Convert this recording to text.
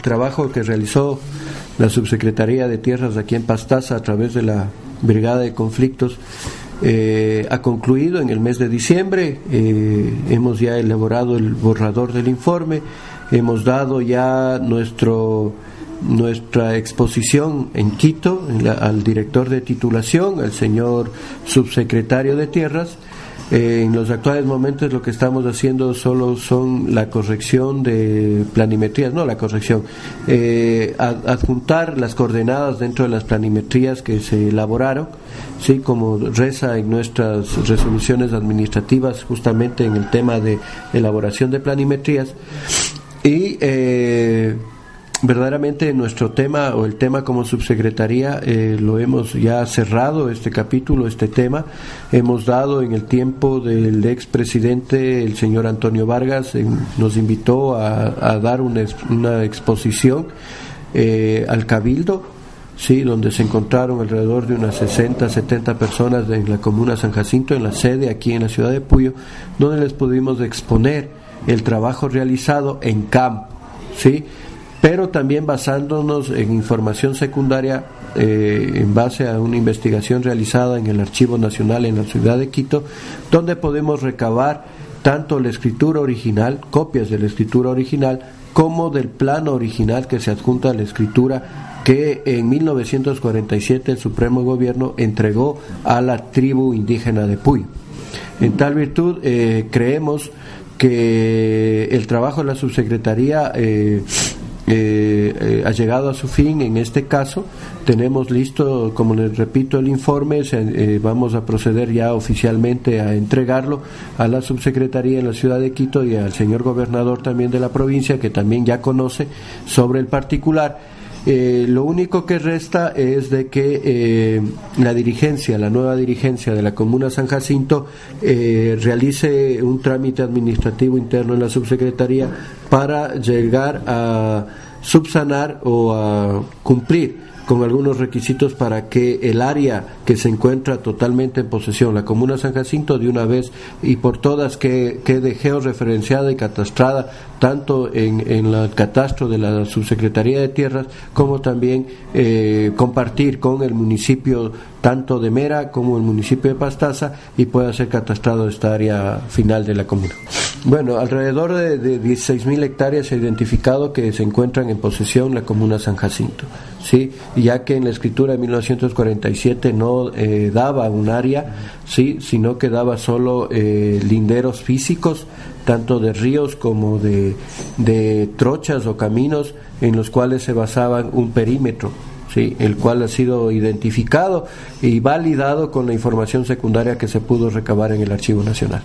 trabajo que realizó la Subsecretaría de Tierras aquí en Pastaza a través de la Brigada de Conflictos eh, ha concluido en el mes de diciembre. Eh, hemos ya elaborado el borrador del informe, hemos dado ya nuestro nuestra exposición en Quito al director de titulación, el señor subsecretario de Tierras, eh, en los actuales momentos lo que estamos haciendo solo son la corrección de planimetrías, no la corrección, eh, adjuntar las coordenadas dentro de las planimetrías que se elaboraron, sí, como reza en nuestras resoluciones administrativas justamente en el tema de elaboración de planimetrías. Y eh, verdaderamente nuestro tema o el tema como subsecretaría eh, lo hemos ya cerrado este capítulo, este tema. Hemos dado en el tiempo del expresidente, el señor Antonio Vargas, nos invitó a, dar una, una exposición eh, al Cabildo, sí, donde se encontraron alrededor de unas 60, 70 personas en la comuna San Jacinto, en la sede aquí en la ciudad de Puyo, donde les pudimos exponer el trabajo realizado en campo, sí pero también basándonos en información secundaria eh, en base a una investigación realizada en el Archivo Nacional en la ciudad de Quito, donde podemos recabar tanto la escritura original, copias de la escritura original, como del plano original que se adjunta a la escritura que en 1947 el Supremo Gobierno entregó a la tribu indígena de Puy. En tal virtud, eh, creemos que el trabajo de la subsecretaría eh, eh, eh, ha llegado a su fin en este caso. Tenemos listo, como les repito, el informe. Eh, vamos a proceder ya oficialmente a entregarlo a la subsecretaría en la ciudad de Quito y al señor gobernador también de la provincia, que también ya conoce sobre el particular. Eh, lo único que resta es de que la dirigencia, la nueva dirigencia de la Comuna San Jacinto, realice un trámite administrativo interno en la subsecretaría para llegar a subsanar o a cumplir con algunos requisitos para que el área que se encuentra totalmente en posesión, la comuna San Jacinto, de una vez y por todas que quede georreferenciada y catastrada tanto en, en el catastro de la Subsecretaría de Tierras como también eh, compartir con el municipio tanto de Mera como el municipio de Pastaza y pueda ser catastrado esta área final de la comuna. Bueno, alrededor de, de 16.000 hectáreas se ha identificado que se encuentran en posesión la comuna San Jacinto, ¿sí? ya que en la escritura de 1947 no eh, daba un área, ¿sí? sino que daba solo eh, linderos físicos, tanto de ríos como de, de trochas o caminos en los cuales se basaban un perímetro. ¿sí? el cual ha sido identificado y validado con la información secundaria que se pudo recabar en el Archivo Nacional.